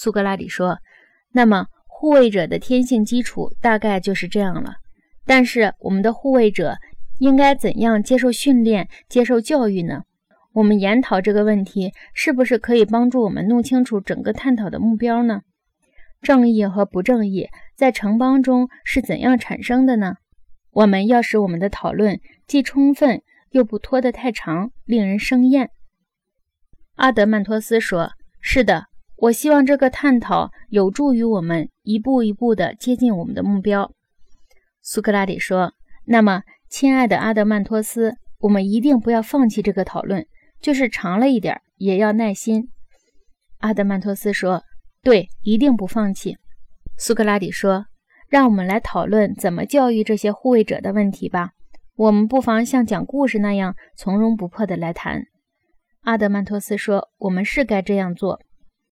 苏格拉底说：“那么护卫者的天性基础大概就是这样了。但是我们的护卫者应该怎样接受训练、接受教育呢？我们研讨这个问题，是不是可以帮助我们弄清楚整个探讨的目标呢？正义和不正义在城邦中是怎样产生的呢？我们要使我们的讨论既充分又不拖得太长，令人生厌。”阿德曼托斯说：“是的。”我希望这个探讨有助于我们一步一步地接近我们的目标。苏格拉底说：“那么，亲爱的阿德曼托斯，我们一定不要放弃这个讨论，就是长了一点，也要耐心。”阿德曼托斯说：“对，一定不放弃。”苏格拉底说：“让我们来讨论怎么教育这些护卫者的问题吧。我们不妨像讲故事那样从容不迫地来谈。”阿德曼托斯说：“我们是该这样做。”